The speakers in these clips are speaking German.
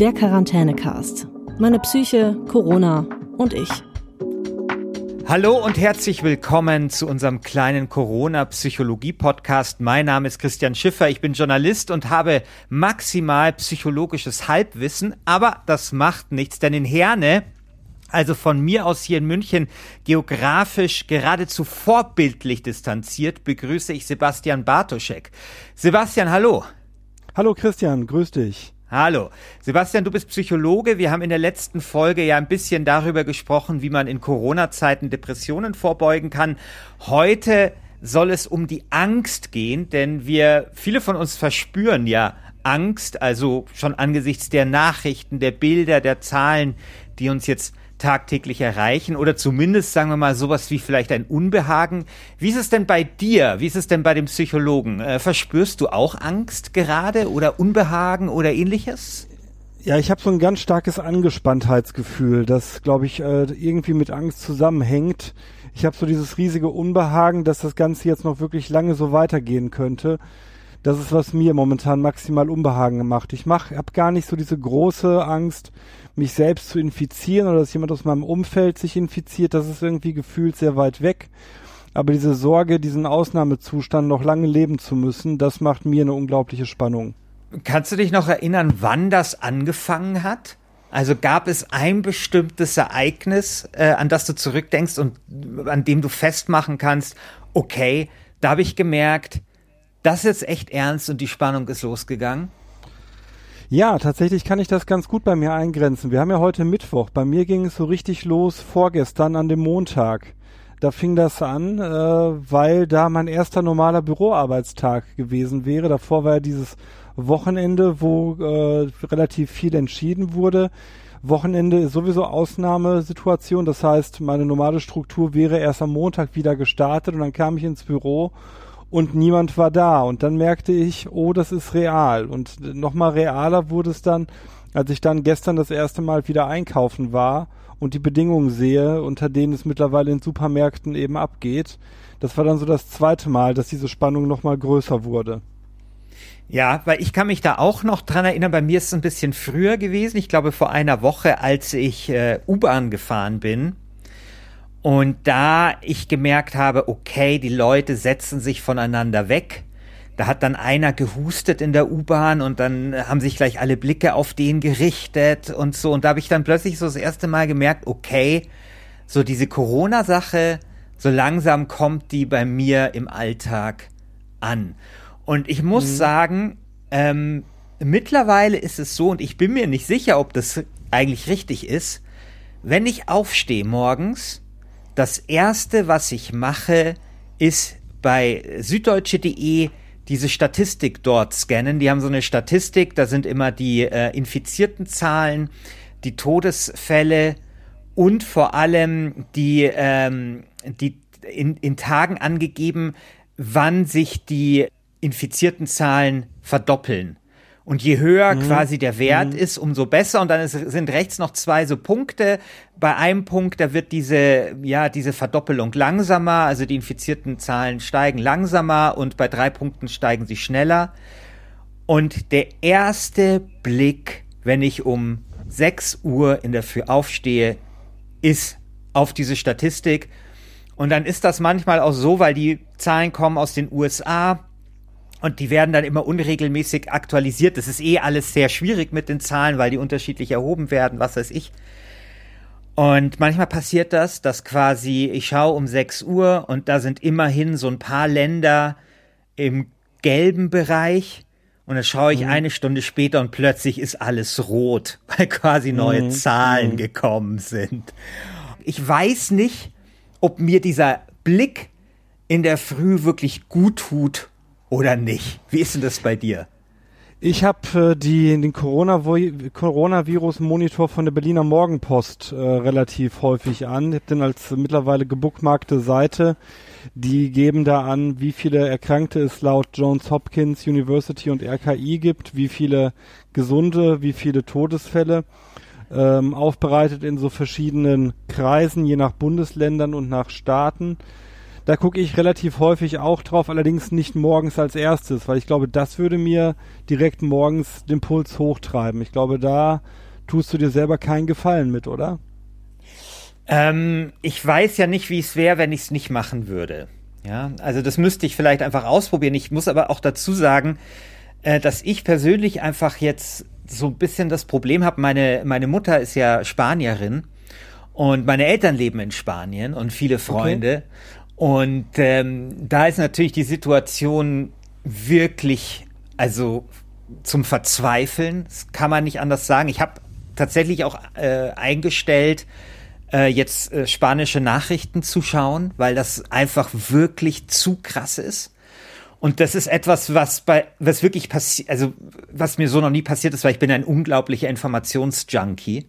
Der Quarantänecast. Meine Psyche, Corona und ich. Hallo und herzlich willkommen zu unserem kleinen Corona-Psychologie-Podcast. Mein Name ist Christian Schiffer, ich bin Journalist und habe maximal psychologisches Halbwissen, aber das macht nichts, denn in Herne also von mir aus hier in München geografisch geradezu vorbildlich distanziert, begrüße ich Sebastian Bartoschek. Sebastian, hallo. Hallo Christian, grüß dich. Hallo. Sebastian, du bist Psychologe. Wir haben in der letzten Folge ja ein bisschen darüber gesprochen, wie man in Corona-Zeiten Depressionen vorbeugen kann. Heute soll es um die Angst gehen, denn wir, viele von uns verspüren ja Angst, also schon angesichts der Nachrichten, der Bilder, der Zahlen, die uns jetzt tagtäglich erreichen oder zumindest sagen wir mal sowas wie vielleicht ein Unbehagen. Wie ist es denn bei dir? Wie ist es denn bei dem Psychologen? Äh, verspürst du auch Angst gerade oder Unbehagen oder ähnliches? Ja, ich habe so ein ganz starkes Angespanntheitsgefühl, das, glaube ich, äh, irgendwie mit Angst zusammenhängt. Ich habe so dieses riesige Unbehagen, dass das Ganze jetzt noch wirklich lange so weitergehen könnte. Das ist, was mir momentan maximal Unbehagen macht. Ich mach, habe gar nicht so diese große Angst, mich selbst zu infizieren oder dass jemand aus meinem Umfeld sich infiziert, das ist irgendwie gefühlt sehr weit weg. Aber diese Sorge, diesen Ausnahmezustand noch lange leben zu müssen, das macht mir eine unglaubliche Spannung. Kannst du dich noch erinnern, wann das angefangen hat? Also gab es ein bestimmtes Ereignis, äh, an das du zurückdenkst und an dem du festmachen kannst, okay, da habe ich gemerkt, das ist jetzt echt ernst und die Spannung ist losgegangen? Ja, tatsächlich kann ich das ganz gut bei mir eingrenzen. Wir haben ja heute Mittwoch. Bei mir ging es so richtig los vorgestern an dem Montag. Da fing das an, äh, weil da mein erster normaler Büroarbeitstag gewesen wäre. Davor war ja dieses Wochenende, wo äh, relativ viel entschieden wurde. Wochenende ist sowieso Ausnahmesituation. Das heißt, meine normale Struktur wäre erst am Montag wieder gestartet und dann kam ich ins Büro und niemand war da. Und dann merkte ich, oh, das ist real. Und nochmal realer wurde es dann, als ich dann gestern das erste Mal wieder einkaufen war und die Bedingungen sehe, unter denen es mittlerweile in Supermärkten eben abgeht. Das war dann so das zweite Mal, dass diese Spannung nochmal größer wurde. Ja, weil ich kann mich da auch noch dran erinnern, bei mir ist es ein bisschen früher gewesen, ich glaube vor einer Woche, als ich äh, U-Bahn gefahren bin und da ich gemerkt habe, okay, die Leute setzen sich voneinander weg. Da hat dann einer gehustet in der U-Bahn und dann haben sich gleich alle Blicke auf den gerichtet und so. Und da habe ich dann plötzlich so das erste Mal gemerkt, okay, so diese Corona-Sache, so langsam kommt die bei mir im Alltag an. Und ich muss mhm. sagen, ähm, mittlerweile ist es so, und ich bin mir nicht sicher, ob das eigentlich richtig ist, wenn ich aufstehe morgens, das erste, was ich mache, ist bei süddeutsche.de diese Statistik dort scannen. Die haben so eine Statistik, da sind immer die äh, infizierten Zahlen, die Todesfälle und vor allem die, ähm, die in, in Tagen angegeben, wann sich die infizierten Zahlen verdoppeln. Und je höher mhm. quasi der Wert mhm. ist, umso besser. Und dann ist, sind rechts noch zwei so Punkte. Bei einem Punkt, da wird diese, ja, diese Verdoppelung langsamer, also die infizierten Zahlen steigen langsamer und bei drei Punkten steigen sie schneller. Und der erste Blick, wenn ich um 6 Uhr in der Früh aufstehe, ist auf diese Statistik. Und dann ist das manchmal auch so, weil die Zahlen kommen aus den USA, und die werden dann immer unregelmäßig aktualisiert. Das ist eh alles sehr schwierig mit den Zahlen, weil die unterschiedlich erhoben werden, was weiß ich. Und manchmal passiert das, dass quasi ich schaue um 6 Uhr und da sind immerhin so ein paar Länder im gelben Bereich. Und dann schaue ich mhm. eine Stunde später und plötzlich ist alles rot, weil quasi neue mhm. Zahlen mhm. gekommen sind. Ich weiß nicht, ob mir dieser Blick in der Früh wirklich gut tut oder nicht? Wie ist denn das bei dir? Ich habe äh, den Coronavirus-Monitor von der Berliner Morgenpost äh, relativ häufig an. Ich habe den als mittlerweile gebookmarkte Seite. Die geben da an, wie viele Erkrankte es laut Johns Hopkins University und RKI gibt, wie viele gesunde, wie viele Todesfälle. Ähm, aufbereitet in so verschiedenen Kreisen, je nach Bundesländern und nach Staaten. Da gucke ich relativ häufig auch drauf, allerdings nicht morgens als erstes, weil ich glaube, das würde mir direkt morgens den Puls hochtreiben. Ich glaube, da tust du dir selber keinen Gefallen mit, oder? Ähm, ich weiß ja nicht, wie es wäre, wenn ich es nicht machen würde. Ja, also das müsste ich vielleicht einfach ausprobieren. Ich muss aber auch dazu sagen, äh, dass ich persönlich einfach jetzt so ein bisschen das Problem habe. Meine, meine Mutter ist ja Spanierin und meine Eltern leben in Spanien und viele Freunde. Okay. Und ähm, da ist natürlich die Situation wirklich, also zum Verzweifeln. Das kann man nicht anders sagen. Ich habe tatsächlich auch äh, eingestellt, äh, jetzt äh, spanische Nachrichten zu schauen, weil das einfach wirklich zu krass ist. Und das ist etwas, was bei, was wirklich passiert, also was mir so noch nie passiert ist, weil ich bin ein unglaublicher Informationsjunkie.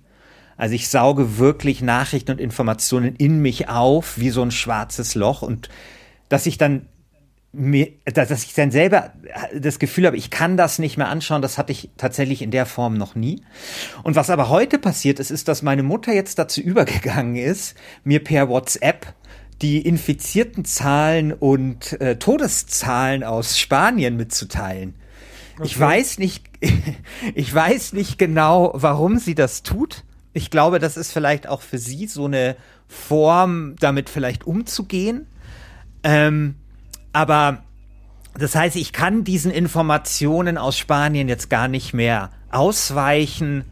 Also ich sauge wirklich Nachrichten und Informationen in mich auf, wie so ein schwarzes Loch und dass ich dann mir, dass ich dann selber das Gefühl habe, ich kann das nicht mehr anschauen, das hatte ich tatsächlich in der Form noch nie. Und was aber heute passiert ist, ist, dass meine Mutter jetzt dazu übergegangen ist, mir per WhatsApp die infizierten Zahlen und äh, Todeszahlen aus Spanien mitzuteilen. Okay. Ich weiß nicht, ich weiß nicht genau, warum sie das tut. Ich glaube, das ist vielleicht auch für sie so eine Form, damit vielleicht umzugehen. Ähm, aber das heißt, ich kann diesen Informationen aus Spanien jetzt gar nicht mehr ausweichen.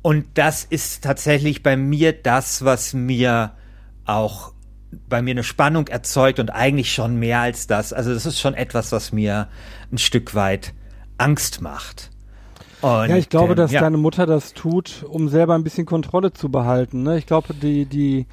Und das ist tatsächlich bei mir das, was mir auch bei mir eine Spannung erzeugt und eigentlich schon mehr als das. Also das ist schon etwas, was mir ein Stück weit Angst macht. Und, ja, ich glaube, dass ja. deine Mutter das tut, um selber ein bisschen Kontrolle zu behalten. Ne? Ich glaube, die, die,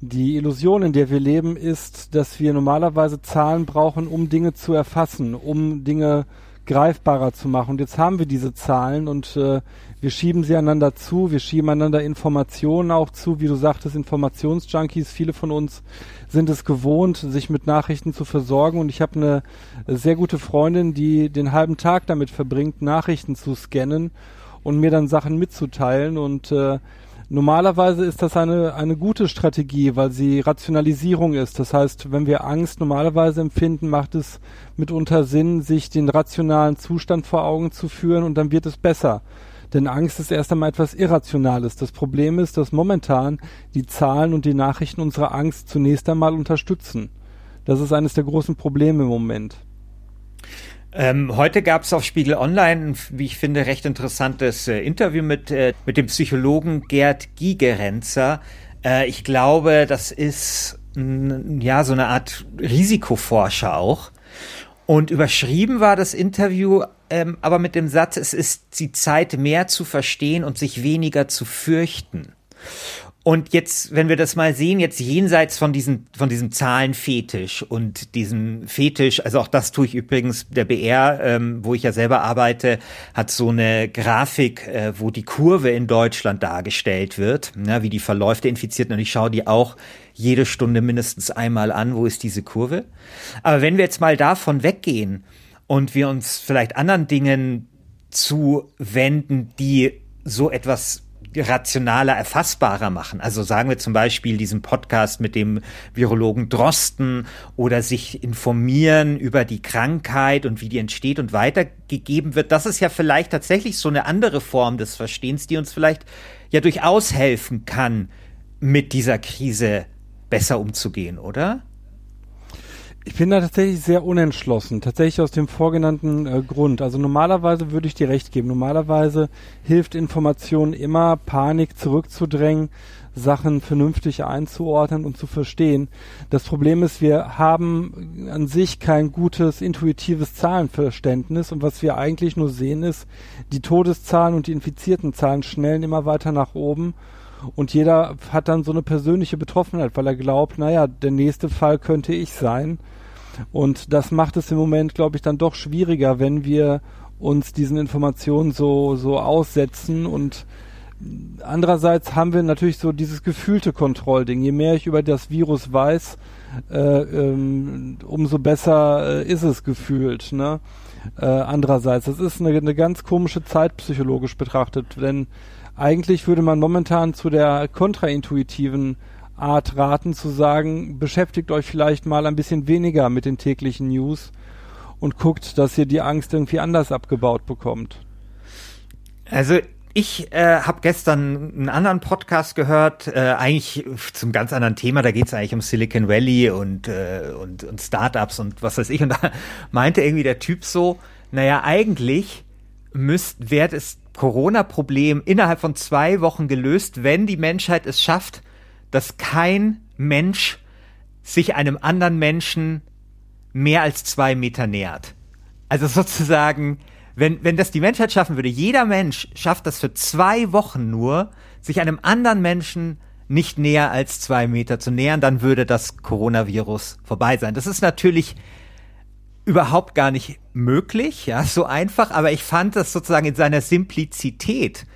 die Illusion, in der wir leben, ist, dass wir normalerweise Zahlen brauchen, um Dinge zu erfassen, um Dinge greifbarer zu machen. Und jetzt haben wir diese Zahlen und äh, wir schieben sie einander zu, wir schieben einander Informationen auch zu, wie du sagtest, Informationsjunkies. Viele von uns sind es gewohnt, sich mit Nachrichten zu versorgen. Und ich habe eine sehr gute Freundin, die den halben Tag damit verbringt, Nachrichten zu scannen und mir dann Sachen mitzuteilen. Und äh, Normalerweise ist das eine, eine gute Strategie, weil sie Rationalisierung ist. Das heißt, wenn wir Angst normalerweise empfinden, macht es mitunter Sinn, sich den rationalen Zustand vor Augen zu führen und dann wird es besser. Denn Angst ist erst einmal etwas Irrationales. Das Problem ist, dass momentan die Zahlen und die Nachrichten unsere Angst zunächst einmal unterstützen. Das ist eines der großen Probleme im Moment. Ähm, heute gab es auf Spiegel Online, wie ich finde, recht interessantes äh, Interview mit, äh, mit dem Psychologen Gerd Gigerenzer. Äh, ich glaube, das ist ja so eine Art Risikoforscher auch. Und überschrieben war das Interview ähm, aber mit dem Satz, es ist die Zeit, mehr zu verstehen und sich weniger zu fürchten. Und jetzt, wenn wir das mal sehen, jetzt jenseits von diesem, von diesem Zahlenfetisch und diesem Fetisch, also auch das tue ich übrigens, der BR, ähm, wo ich ja selber arbeite, hat so eine Grafik, äh, wo die Kurve in Deutschland dargestellt wird, ja, wie die verläuft der Infizierten. Und ich schaue die auch jede Stunde mindestens einmal an, wo ist diese Kurve. Aber wenn wir jetzt mal davon weggehen und wir uns vielleicht anderen Dingen zuwenden, die so etwas rationaler, erfassbarer machen. Also sagen wir zum Beispiel diesen Podcast mit dem Virologen Drosten oder sich informieren über die Krankheit und wie die entsteht und weitergegeben wird. Das ist ja vielleicht tatsächlich so eine andere Form des Verstehens, die uns vielleicht ja durchaus helfen kann, mit dieser Krise besser umzugehen, oder? Ich bin da tatsächlich sehr unentschlossen, tatsächlich aus dem vorgenannten äh, Grund. Also normalerweise würde ich dir recht geben. Normalerweise hilft Information immer, Panik zurückzudrängen, Sachen vernünftig einzuordnen und zu verstehen. Das Problem ist, wir haben an sich kein gutes intuitives Zahlenverständnis und was wir eigentlich nur sehen ist, die Todeszahlen und die infizierten Zahlen schnellen immer weiter nach oben und jeder hat dann so eine persönliche Betroffenheit, weil er glaubt, naja, der nächste Fall könnte ich sein. Und das macht es im Moment, glaube ich, dann doch schwieriger, wenn wir uns diesen Informationen so, so aussetzen und andererseits haben wir natürlich so dieses gefühlte Kontrollding. Je mehr ich über das Virus weiß, äh, ähm, umso besser äh, ist es gefühlt. Ne? Äh, andererseits, das ist eine, eine ganz komische Zeit psychologisch betrachtet, denn eigentlich würde man momentan zu der kontraintuitiven Art raten, zu sagen, beschäftigt euch vielleicht mal ein bisschen weniger mit den täglichen News und guckt, dass ihr die Angst irgendwie anders abgebaut bekommt. Also ich äh, habe gestern einen anderen Podcast gehört, äh, eigentlich zum ganz anderen Thema. Da geht es eigentlich um Silicon Valley und, äh, und, und Startups und was weiß ich. Und da meinte irgendwie der Typ so, naja, eigentlich müsst, wäre das Corona-Problem innerhalb von zwei Wochen gelöst, wenn die Menschheit es schafft, dass kein Mensch sich einem anderen Menschen mehr als zwei Meter nähert. Also sozusagen, wenn, wenn das die Menschheit schaffen würde, jeder Mensch schafft das für zwei Wochen nur, sich einem anderen Menschen nicht näher als zwei Meter zu nähern, dann würde das Coronavirus vorbei sein. Das ist natürlich überhaupt gar nicht möglich, ja, so einfach, aber ich fand das sozusagen in seiner Simplizität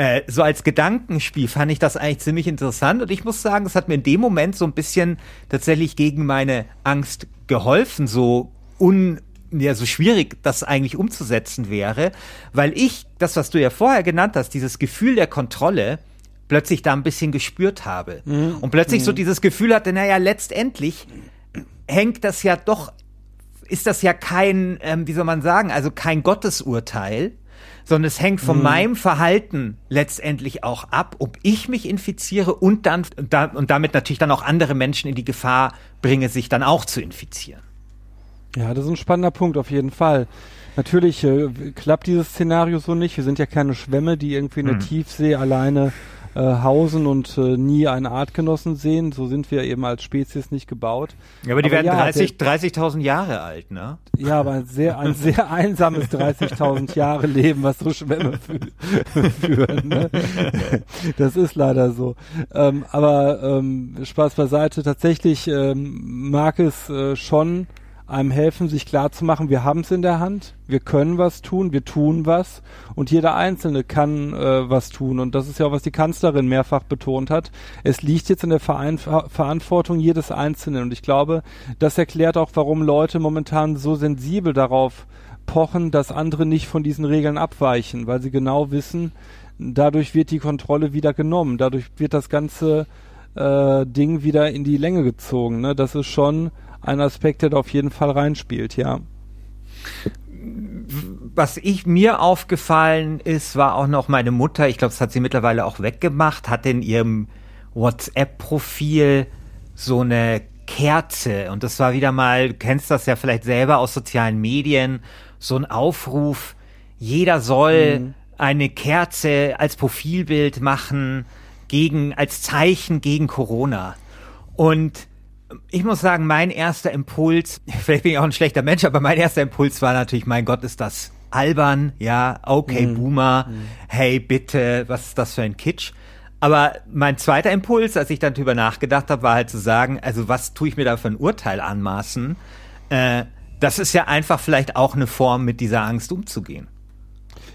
äh, so als Gedankenspiel fand ich das eigentlich ziemlich interessant und ich muss sagen, es hat mir in dem Moment so ein bisschen tatsächlich gegen meine Angst geholfen, so un ja, so schwierig das eigentlich umzusetzen wäre, weil ich, das, was du ja vorher genannt hast, dieses Gefühl der Kontrolle, plötzlich da ein bisschen gespürt habe. Mhm. Und plötzlich mhm. so dieses Gefühl hatte, naja, letztendlich hängt das ja doch ist das ja kein, ähm, wie soll man sagen, also kein Gottesurteil, sondern es hängt von mhm. meinem Verhalten letztendlich auch ab, ob ich mich infiziere und dann da, und damit natürlich dann auch andere Menschen in die Gefahr bringe, sich dann auch zu infizieren. Ja, das ist ein spannender Punkt auf jeden Fall. Natürlich äh, klappt dieses Szenario so nicht. Wir sind ja keine Schwämme, die irgendwie in der mhm. Tiefsee alleine äh, hausen und äh, nie einen Artgenossen sehen. So sind wir eben als Spezies nicht gebaut. Ja, aber die aber werden ja, 30, 30.000 Jahre alt, ne? Ja, aber ein sehr, ein sehr einsames 30.000 Jahre Leben, was so Schwämme führen. Ne? Das ist leider so. Ähm, aber ähm, Spaß beiseite, tatsächlich ähm, mag es äh, schon einem helfen, sich klar zu machen, wir haben es in der Hand, wir können was tun, wir tun was und jeder Einzelne kann äh, was tun. Und das ist ja auch, was die Kanzlerin mehrfach betont hat. Es liegt jetzt in der Verein Verantwortung jedes Einzelnen. Und ich glaube, das erklärt auch, warum Leute momentan so sensibel darauf pochen, dass andere nicht von diesen Regeln abweichen, weil sie genau wissen, dadurch wird die Kontrolle wieder genommen, dadurch wird das ganze äh, Ding wieder in die Länge gezogen. Ne? Das ist schon ein Aspekt, der da auf jeden Fall reinspielt, ja. Was ich mir aufgefallen ist, war auch noch meine Mutter, ich glaube, das hat sie mittlerweile auch weggemacht, hat in ihrem WhatsApp-Profil so eine Kerze. Und das war wieder mal, du kennst das ja vielleicht selber aus sozialen Medien, so ein Aufruf, jeder soll mhm. eine Kerze als Profilbild machen, gegen, als Zeichen gegen Corona. Und ich muss sagen, mein erster Impuls, vielleicht bin ich auch ein schlechter Mensch, aber mein erster Impuls war natürlich, mein Gott, ist das albern, ja, okay, mhm. Boomer, mhm. hey, bitte, was ist das für ein Kitsch? Aber mein zweiter Impuls, als ich dann drüber nachgedacht habe, war halt zu sagen, also was tue ich mir da für ein Urteil anmaßen? Äh, das ist ja einfach vielleicht auch eine Form, mit dieser Angst umzugehen.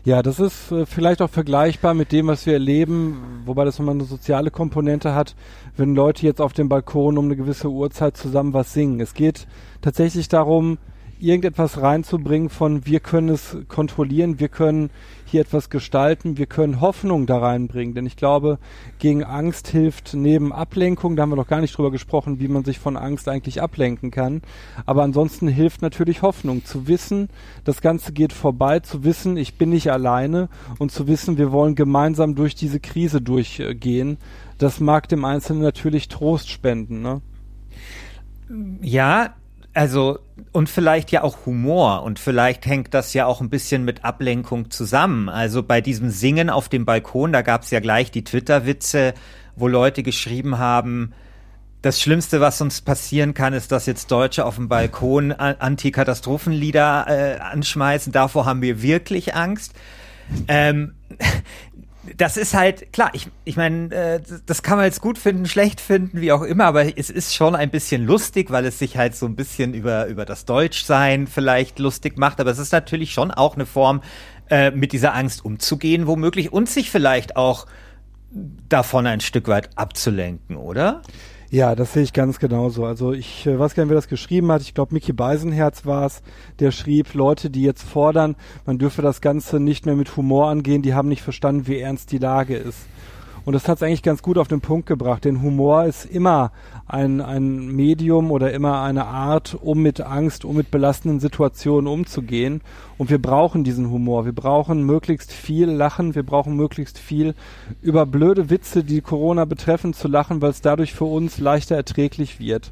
Ja, das ist äh, vielleicht auch vergleichbar mit dem, was wir erleben, wobei das nochmal eine soziale Komponente hat, wenn Leute jetzt auf dem Balkon um eine gewisse Uhrzeit zusammen was singen. Es geht tatsächlich darum, irgendetwas reinzubringen von wir können es kontrollieren, wir können hier etwas gestalten, wir können Hoffnung da reinbringen. Denn ich glaube, gegen Angst hilft neben Ablenkung, da haben wir noch gar nicht drüber gesprochen, wie man sich von Angst eigentlich ablenken kann. Aber ansonsten hilft natürlich Hoffnung, zu wissen, das Ganze geht vorbei, zu wissen, ich bin nicht alleine und zu wissen, wir wollen gemeinsam durch diese Krise durchgehen. Das mag dem Einzelnen natürlich Trost spenden, ne? Ja, also, und vielleicht ja auch Humor und vielleicht hängt das ja auch ein bisschen mit Ablenkung zusammen. Also bei diesem Singen auf dem Balkon, da gab es ja gleich die Twitter-Witze, wo Leute geschrieben haben, das Schlimmste, was uns passieren kann, ist, dass jetzt Deutsche auf dem Balkon Antikatastrophenlieder äh, anschmeißen. Davor haben wir wirklich Angst. Ähm, das ist halt, klar, ich, ich meine, äh, das kann man jetzt gut finden, schlecht finden, wie auch immer, aber es ist schon ein bisschen lustig, weil es sich halt so ein bisschen über, über das Deutschsein vielleicht lustig macht, aber es ist natürlich schon auch eine Form, äh, mit dieser Angst umzugehen, womöglich, und sich vielleicht auch davon ein Stück weit abzulenken, oder? Ja, das sehe ich ganz genauso. Also ich äh, weiß gar nicht, wer das geschrieben hat. Ich glaube, Mickey Beisenherz war es, der schrieb, Leute, die jetzt fordern, man dürfe das Ganze nicht mehr mit Humor angehen, die haben nicht verstanden, wie ernst die Lage ist. Und das hat es eigentlich ganz gut auf den Punkt gebracht. Denn Humor ist immer ein, ein Medium oder immer eine Art, um mit Angst, um mit belastenden Situationen umzugehen. Und wir brauchen diesen Humor. Wir brauchen möglichst viel Lachen. Wir brauchen möglichst viel über blöde Witze, die Corona betreffen, zu lachen, weil es dadurch für uns leichter erträglich wird.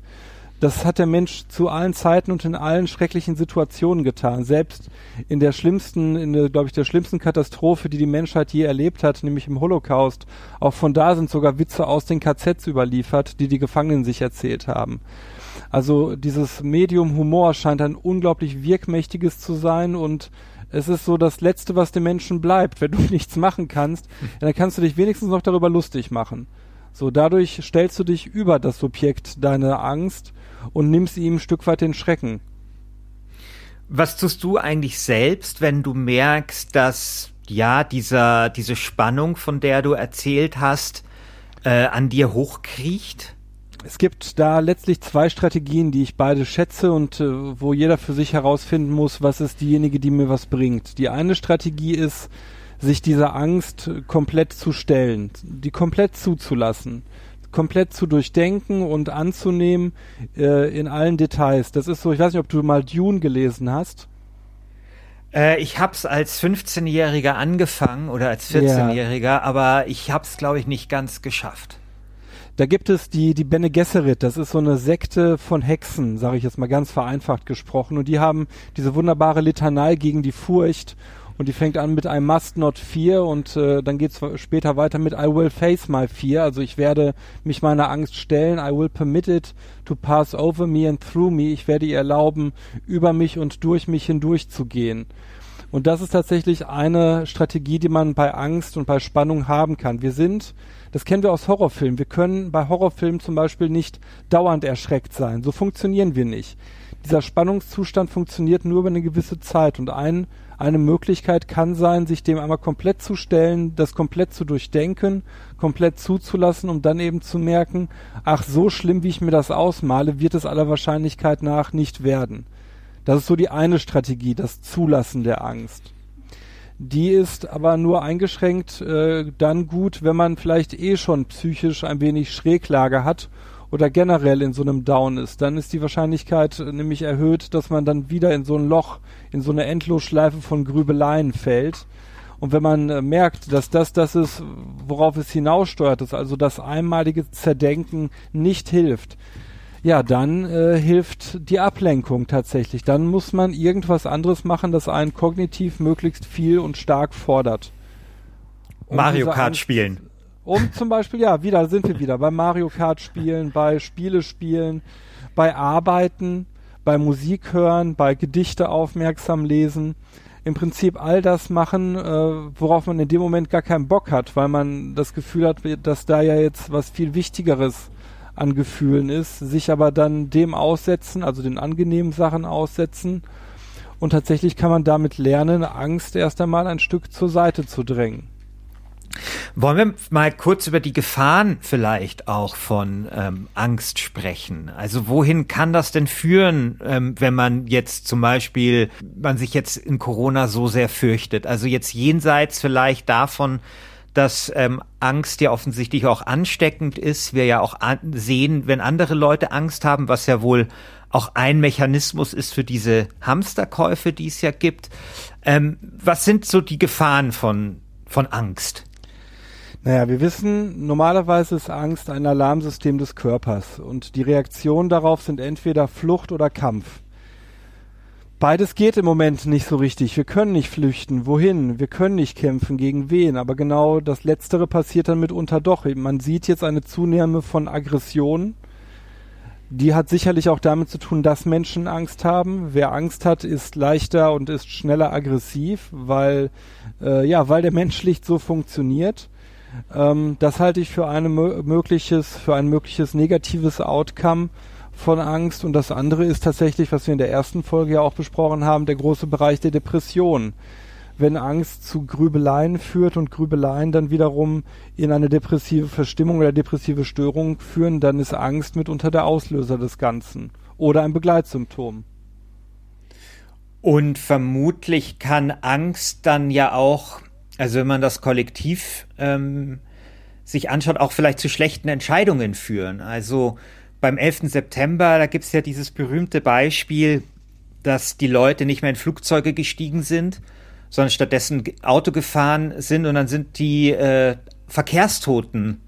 Das hat der Mensch zu allen Zeiten und in allen schrecklichen Situationen getan. Selbst in der schlimmsten, in der, glaube ich, der schlimmsten Katastrophe, die die Menschheit je erlebt hat, nämlich im Holocaust. Auch von da sind sogar Witze aus den KZs überliefert, die die Gefangenen sich erzählt haben. Also dieses Medium Humor scheint ein unglaublich wirkmächtiges zu sein und es ist so das Letzte, was dem Menschen bleibt. Wenn du nichts machen kannst, dann kannst du dich wenigstens noch darüber lustig machen. So, dadurch stellst du dich über das Subjekt deiner Angst und nimmst ihm ein Stück weit den Schrecken. Was tust du eigentlich selbst, wenn du merkst, dass ja dieser diese Spannung, von der du erzählt hast, äh, an dir hochkriecht? Es gibt da letztlich zwei Strategien, die ich beide schätze und äh, wo jeder für sich herausfinden muss, was ist diejenige, die mir was bringt. Die eine Strategie ist, sich dieser Angst komplett zu stellen, die komplett zuzulassen komplett zu durchdenken und anzunehmen äh, in allen Details. Das ist so, ich weiß nicht, ob du mal Dune gelesen hast. Äh, ich hab's als 15-Jähriger angefangen oder als 14-Jähriger, ja. aber ich hab's, glaube ich, nicht ganz geschafft. Da gibt es die, die Bene Gesserit, das ist so eine Sekte von Hexen, sage ich jetzt mal ganz vereinfacht gesprochen. Und die haben diese wunderbare Litanei gegen die Furcht und die fängt an mit I must not fear und äh, dann geht's später weiter mit I will face my fear. Also ich werde mich meiner Angst stellen. I will permit it to pass over me and through me. Ich werde ihr erlauben, über mich und durch mich hindurch zu gehen. Und das ist tatsächlich eine Strategie, die man bei Angst und bei Spannung haben kann. Wir sind, das kennen wir aus Horrorfilmen, wir können bei Horrorfilmen zum Beispiel nicht dauernd erschreckt sein. So funktionieren wir nicht. Dieser Spannungszustand funktioniert nur über eine gewisse Zeit und ein eine Möglichkeit kann sein, sich dem einmal komplett zu stellen, das komplett zu durchdenken, komplett zuzulassen, um dann eben zu merken, ach, so schlimm, wie ich mir das ausmale, wird es aller Wahrscheinlichkeit nach nicht werden. Das ist so die eine Strategie, das Zulassen der Angst. Die ist aber nur eingeschränkt äh, dann gut, wenn man vielleicht eh schon psychisch ein wenig Schräglage hat oder generell in so einem Down ist, dann ist die Wahrscheinlichkeit nämlich erhöht, dass man dann wieder in so ein Loch, in so eine Endlosschleife von Grübeleien fällt. Und wenn man äh, merkt, dass das das ist, worauf es hinaussteuert, dass also das einmalige Zerdenken nicht hilft, ja, dann äh, hilft die Ablenkung tatsächlich. Dann muss man irgendwas anderes machen, das einen kognitiv möglichst viel und stark fordert. Um Mario Kart Angst, spielen. Um zum Beispiel, ja, wieder sind wir wieder bei Mario Kart spielen, bei Spiele spielen, bei Arbeiten, bei Musik hören, bei Gedichte aufmerksam lesen. Im Prinzip all das machen, äh, worauf man in dem Moment gar keinen Bock hat, weil man das Gefühl hat, dass da ja jetzt was viel Wichtigeres an Gefühlen ist, sich aber dann dem aussetzen, also den angenehmen Sachen aussetzen. Und tatsächlich kann man damit lernen, Angst erst einmal ein Stück zur Seite zu drängen. Wollen wir mal kurz über die Gefahren vielleicht auch von ähm, Angst sprechen? Also wohin kann das denn führen, ähm, wenn man jetzt zum Beispiel, man sich jetzt in Corona so sehr fürchtet? Also jetzt jenseits vielleicht davon, dass ähm, Angst ja offensichtlich auch ansteckend ist. Wir ja auch sehen, wenn andere Leute Angst haben, was ja wohl auch ein Mechanismus ist für diese Hamsterkäufe, die es ja gibt. Ähm, was sind so die Gefahren von, von Angst? Naja, wir wissen, normalerweise ist Angst ein Alarmsystem des Körpers und die Reaktionen darauf sind entweder Flucht oder Kampf. Beides geht im Moment nicht so richtig. Wir können nicht flüchten. Wohin? Wir können nicht kämpfen. Gegen wen? Aber genau das Letztere passiert dann mitunter doch. Man sieht jetzt eine Zunahme von Aggressionen. Die hat sicherlich auch damit zu tun, dass Menschen Angst haben. Wer Angst hat, ist leichter und ist schneller aggressiv, weil, äh, ja, weil der Mensch schlicht so funktioniert. Ähm, das halte ich für, eine mögliches, für ein mögliches negatives Outcome von Angst. Und das andere ist tatsächlich, was wir in der ersten Folge ja auch besprochen haben, der große Bereich der Depression. Wenn Angst zu Grübeleien führt und Grübeleien dann wiederum in eine depressive Verstimmung oder depressive Störung führen, dann ist Angst mitunter der Auslöser des Ganzen oder ein Begleitsymptom. Und vermutlich kann Angst dann ja auch also wenn man das kollektiv ähm, sich anschaut, auch vielleicht zu schlechten Entscheidungen führen. Also beim 11. September, da gibt es ja dieses berühmte Beispiel, dass die Leute nicht mehr in Flugzeuge gestiegen sind, sondern stattdessen Auto gefahren sind und dann sind die äh, Verkehrstoten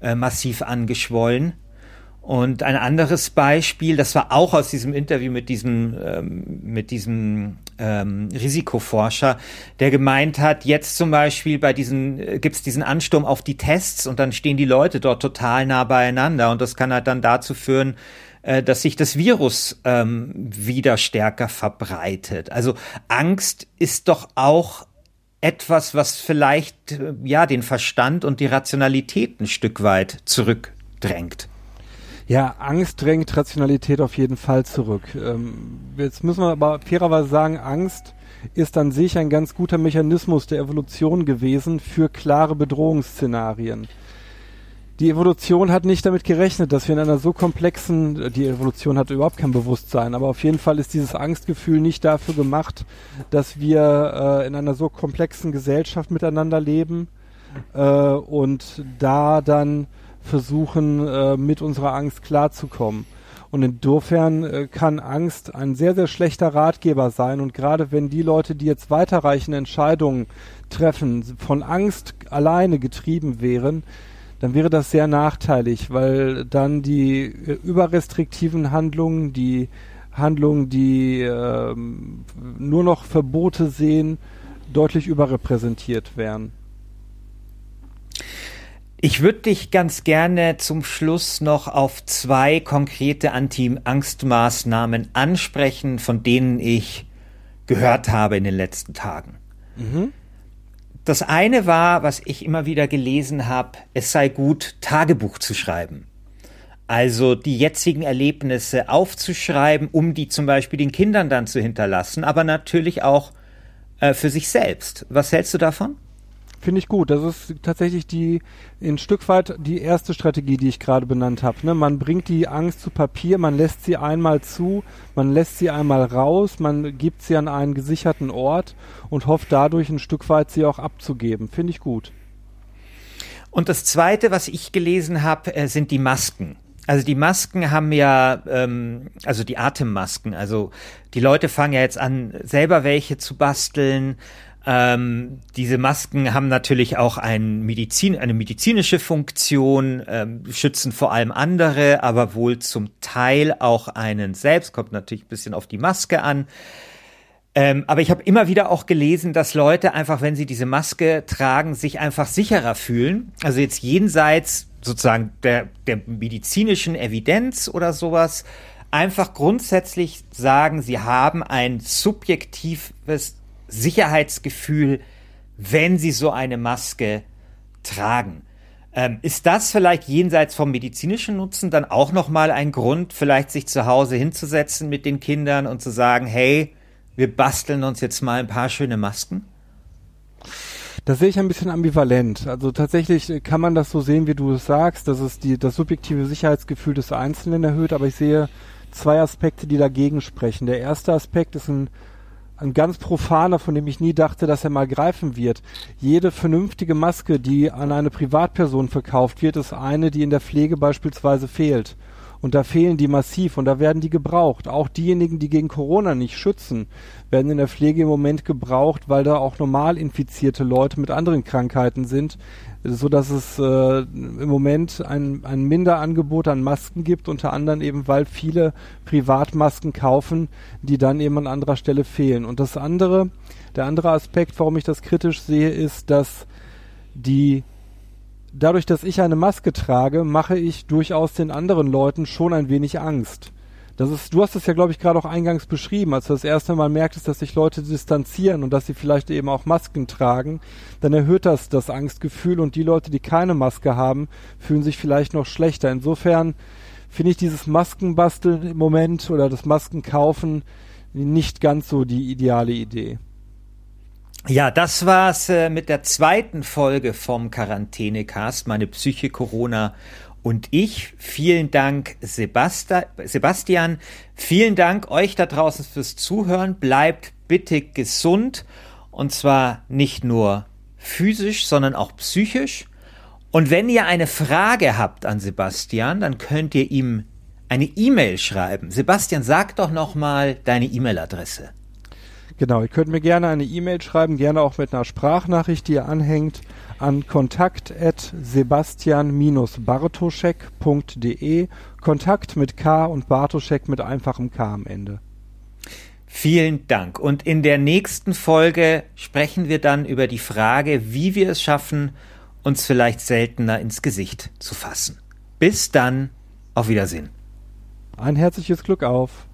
äh, massiv angeschwollen. Und ein anderes Beispiel, das war auch aus diesem Interview mit diesem, ähm, mit diesem ähm, Risikoforscher, der gemeint hat, jetzt zum Beispiel bei diesen, äh, gibt's diesen Ansturm auf die Tests und dann stehen die Leute dort total nah beieinander und das kann halt dann dazu führen, äh, dass sich das Virus ähm, wieder stärker verbreitet. Also Angst ist doch auch etwas, was vielleicht äh, ja den Verstand und die Rationalität ein Stück weit zurückdrängt. Ja, Angst drängt Rationalität auf jeden Fall zurück. Ähm, jetzt müssen wir aber fairerweise sagen, Angst ist an sich ein ganz guter Mechanismus der Evolution gewesen für klare Bedrohungsszenarien. Die Evolution hat nicht damit gerechnet, dass wir in einer so komplexen, die Evolution hat überhaupt kein Bewusstsein, aber auf jeden Fall ist dieses Angstgefühl nicht dafür gemacht, dass wir äh, in einer so komplexen Gesellschaft miteinander leben äh, und da dann versuchen, äh, mit unserer Angst klarzukommen. Und insofern äh, kann Angst ein sehr, sehr schlechter Ratgeber sein. Und gerade wenn die Leute, die jetzt weiterreichende Entscheidungen treffen, von Angst alleine getrieben wären, dann wäre das sehr nachteilig, weil dann die äh, überrestriktiven Handlungen, die Handlungen, die äh, nur noch Verbote sehen, deutlich überrepräsentiert wären. Ich würde dich ganz gerne zum Schluss noch auf zwei konkrete Anti-Angst-Maßnahmen ansprechen, von denen ich gehört habe in den letzten Tagen. Mhm. Das eine war, was ich immer wieder gelesen habe, es sei gut, Tagebuch zu schreiben. Also die jetzigen Erlebnisse aufzuschreiben, um die zum Beispiel den Kindern dann zu hinterlassen, aber natürlich auch äh, für sich selbst. Was hältst du davon? Finde ich gut. Das ist tatsächlich die ein Stück weit die erste Strategie, die ich gerade benannt habe. Ne? Man bringt die Angst zu Papier, man lässt sie einmal zu, man lässt sie einmal raus, man gibt sie an einen gesicherten Ort und hofft dadurch ein Stück weit sie auch abzugeben. Finde ich gut. Und das Zweite, was ich gelesen habe, äh, sind die Masken. Also die Masken haben ja, ähm, also die Atemmasken, also die Leute fangen ja jetzt an, selber welche zu basteln. Ähm, diese Masken haben natürlich auch ein Medizin, eine medizinische Funktion, ähm, schützen vor allem andere, aber wohl zum Teil auch einen selbst. Kommt natürlich ein bisschen auf die Maske an. Ähm, aber ich habe immer wieder auch gelesen, dass Leute einfach, wenn sie diese Maske tragen, sich einfach sicherer fühlen. Also jetzt jenseits sozusagen der, der medizinischen Evidenz oder sowas, einfach grundsätzlich sagen, sie haben ein subjektives Sicherheitsgefühl, wenn sie so eine Maske tragen. Ähm, ist das vielleicht jenseits vom medizinischen Nutzen dann auch nochmal ein Grund, vielleicht sich zu Hause hinzusetzen mit den Kindern und zu sagen, hey, wir basteln uns jetzt mal ein paar schöne Masken? Das sehe ich ein bisschen ambivalent. Also tatsächlich kann man das so sehen, wie du es sagst, dass es die, das subjektive Sicherheitsgefühl des Einzelnen erhöht, aber ich sehe zwei Aspekte, die dagegen sprechen. Der erste Aspekt ist ein ein ganz profaner, von dem ich nie dachte, dass er mal greifen wird. Jede vernünftige Maske, die an eine Privatperson verkauft wird, ist eine, die in der Pflege beispielsweise fehlt. Und da fehlen die massiv und da werden die gebraucht. Auch diejenigen, die gegen Corona nicht schützen, werden in der Pflege im Moment gebraucht, weil da auch normal infizierte Leute mit anderen Krankheiten sind, so dass es äh, im Moment ein, ein Minderangebot an Masken gibt, unter anderem eben, weil viele Privatmasken kaufen, die dann eben an anderer Stelle fehlen. Und das andere, der andere Aspekt, warum ich das kritisch sehe, ist, dass die dadurch, dass ich eine Maske trage, mache ich durchaus den anderen Leuten schon ein wenig Angst. Das ist, du hast es ja, glaube ich, gerade auch eingangs beschrieben, als du das erste Mal merktest, dass sich Leute distanzieren und dass sie vielleicht eben auch Masken tragen, dann erhöht das das Angstgefühl und die Leute, die keine Maske haben, fühlen sich vielleicht noch schlechter. Insofern finde ich dieses Maskenbasteln im Moment oder das Maskenkaufen nicht ganz so die ideale Idee. Ja, das war's äh, mit der zweiten Folge vom Quarantänecast, meine Psyche Corona und ich. Vielen Dank, Sebasta Sebastian. Vielen Dank euch da draußen fürs Zuhören. Bleibt bitte gesund und zwar nicht nur physisch, sondern auch psychisch. Und wenn ihr eine Frage habt an Sebastian, dann könnt ihr ihm eine E-Mail schreiben. Sebastian, sag doch noch mal deine E-Mail-Adresse. Genau, ihr könnt mir gerne eine E-Mail schreiben, gerne auch mit einer Sprachnachricht, die ihr anhängt, an kontakt@sebastian-bartoschek.de. Kontakt mit K und Bartoschek mit einfachem K am Ende. Vielen Dank. Und in der nächsten Folge sprechen wir dann über die Frage, wie wir es schaffen, uns vielleicht seltener ins Gesicht zu fassen. Bis dann, auf Wiedersehen. Ein herzliches Glück auf.